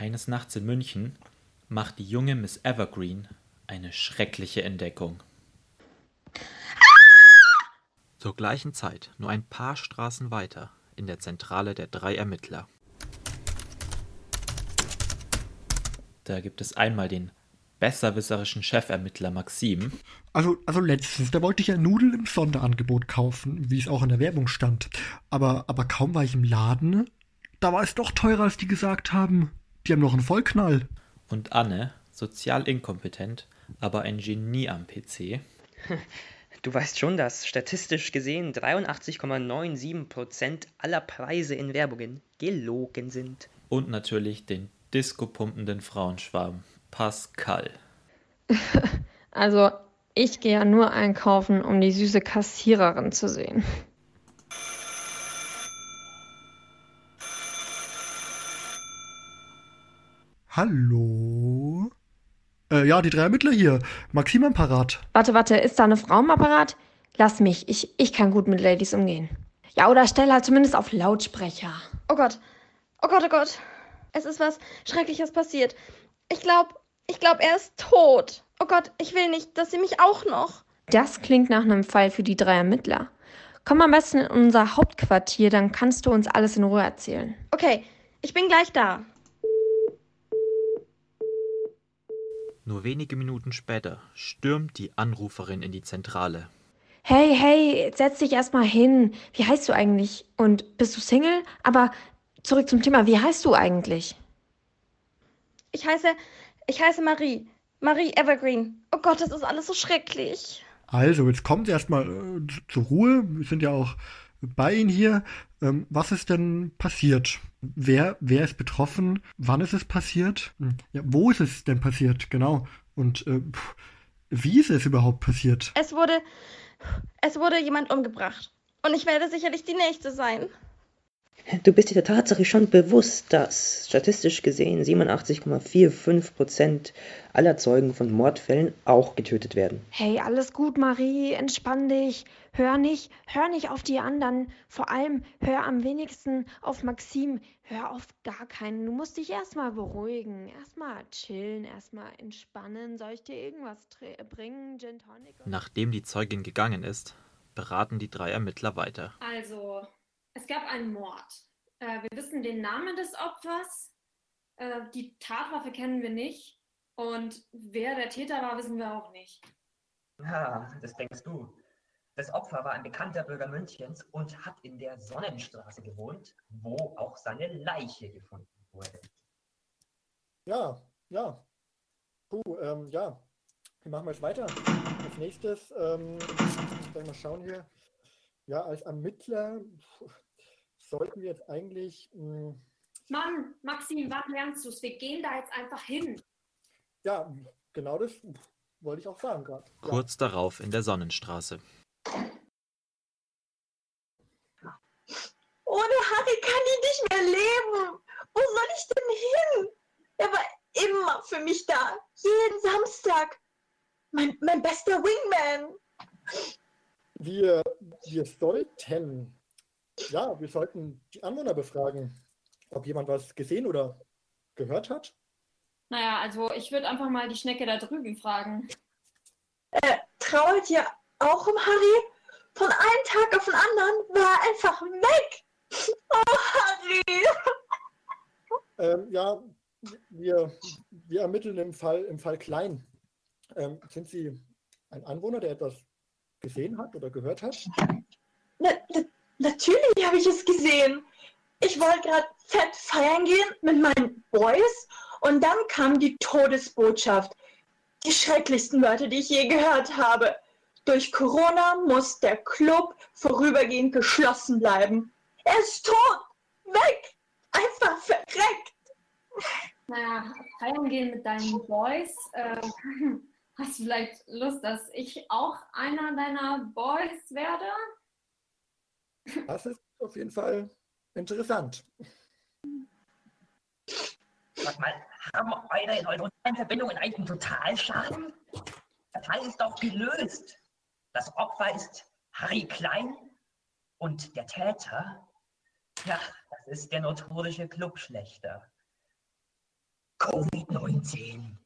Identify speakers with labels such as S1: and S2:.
S1: Eines Nachts in München macht die junge Miss Evergreen eine schreckliche Entdeckung. Zur gleichen Zeit, nur ein paar Straßen weiter, in der Zentrale der drei Ermittler. Da gibt es einmal den besserwisserischen Chefermittler Maxim.
S2: Also, also letztens, da wollte ich ja Nudeln im Sonderangebot kaufen, wie es auch in der Werbung stand. Aber, aber kaum war ich im Laden, da war es doch teurer, als die gesagt haben. Die haben noch einen Vollknall.
S1: Und Anne, sozial inkompetent, aber ein Genie am PC.
S3: Du weißt schon, dass statistisch gesehen 83,97% aller Preise in Werbungen gelogen sind.
S1: Und natürlich den disco-pumpenden Frauenschwarm, Pascal.
S4: Also, ich gehe ja nur einkaufen, um die süße Kassiererin zu sehen.
S2: Hallo? Äh, ja, die drei Ermittler hier. Maxim am Parat.
S4: Warte, warte, ist da eine Frau im Apparat? Lass mich, ich, ich kann gut mit Ladies umgehen. Ja, oder stell halt zumindest auf Lautsprecher.
S5: Oh Gott. Oh Gott, oh Gott. Es ist was Schreckliches passiert. Ich glaube, ich glaube, er ist tot. Oh Gott, ich will nicht, dass sie mich auch noch.
S4: Das klingt nach einem Fall für die drei Ermittler. Komm am besten in unser Hauptquartier, dann kannst du uns alles in Ruhe erzählen.
S5: Okay, ich bin gleich da.
S1: Nur wenige Minuten später stürmt die Anruferin in die Zentrale.
S4: Hey, hey, setz dich erstmal hin. Wie heißt du eigentlich? Und bist du Single? Aber zurück zum Thema, wie heißt du eigentlich?
S5: Ich heiße, ich heiße Marie. Marie Evergreen. Oh Gott, das ist alles so schrecklich.
S2: Also, jetzt kommt erstmal äh, zur Ruhe. Wir sind ja auch bei Ihnen hier. Ähm, was ist denn passiert? Wer, wer ist betroffen? Wann ist es passiert? Hm, Ja, wo ist es denn passiert? Genau. Und äh, wie ist es überhaupt passiert?
S5: Es wurde, es wurde jemand umgebracht. Und ich werde sicherlich die Nächste sein.
S3: Du bist dir der Tatsache schon bewusst, dass statistisch gesehen 87,45% aller Zeugen von Mordfällen auch getötet werden.
S4: Hey, alles gut, Marie, entspann dich. Hör nicht, hör nicht auf die anderen. Vor allem hör am wenigsten auf Maxim. Hör auf gar keinen. Du musst dich erstmal beruhigen. Erstmal chillen, erstmal entspannen. Soll ich dir irgendwas tre- bringen? Gin Tonic?
S1: Nachdem die Zeugin gegangen ist, beraten die drei Ermittler weiter.
S6: Also, es gab einen Mord. Äh, wir wissen den Namen des Opfers. Äh, die Tatwaffe kennen wir nicht. Und wer der Täter war, wissen wir auch nicht.
S7: Ja, das denkst du. Das Opfer war ein bekannter Bürger Münchens und hat in der Sonnenstraße gewohnt, wo auch seine Leiche gefunden wurde.
S2: Ja, ja. Puh, ähm, ja. Wir machen jetzt weiter. Als nächstes, ähm, ich mal schauen hier. Ja, als Ermittler sollten wir jetzt eigentlich, mh,
S6: Mann, Maxim, wann lernst du es? Wir gehen da jetzt einfach hin.
S2: ja, genau das wollte ich auch sagen gerade. Ja.
S1: Kurz darauf in der Sonnenstraße.
S8: Ohne Harry kann ich nicht mehr leben. Wo soll ich denn hin? Er war immer für mich da. Jeden Samstag. Mein, mein bester Wingman.
S2: Wir, wir sollten, ja, wir sollten die Anwohner befragen, ob jemand was gesehen oder gehört hat.
S6: Naja, also ich würde einfach mal die Schnecke da drüben fragen.
S8: Trauert ihr auch um Harry? Von einem Tag auf den anderen war er einfach weg. Oh, Harry.
S2: Ähm, ja, wir, wir ermitteln im Fall, im Fall Klein. Ähm, sind Sie ein Anwohner, der etwas gesehen hat oder gehört hat?
S8: Na, na, natürlich habe ich es gesehen. Ich wollte gerade fett feiern gehen mit meinen Boys und dann kam die Todesbotschaft. Die schrecklichsten Wörter, die ich je gehört habe. Durch Corona muss der Club vorübergehend geschlossen bleiben. Er ist tot! Weg! Einfach verreckt!
S6: Naja, feiern gehen mit deinen Boys. Äh, hast du vielleicht Lust, dass ich auch einer deiner Boys werde?
S2: Das ist auf jeden Fall interessant.
S7: Sag mal, haben eure neuronalen Verbindungen eigentlich einen Totalschaden? Der Fall ist doch gelöst. Das Opfer ist Harry Klein und der Täter, ja, das ist der notorische Clubschlechter. Covid-19.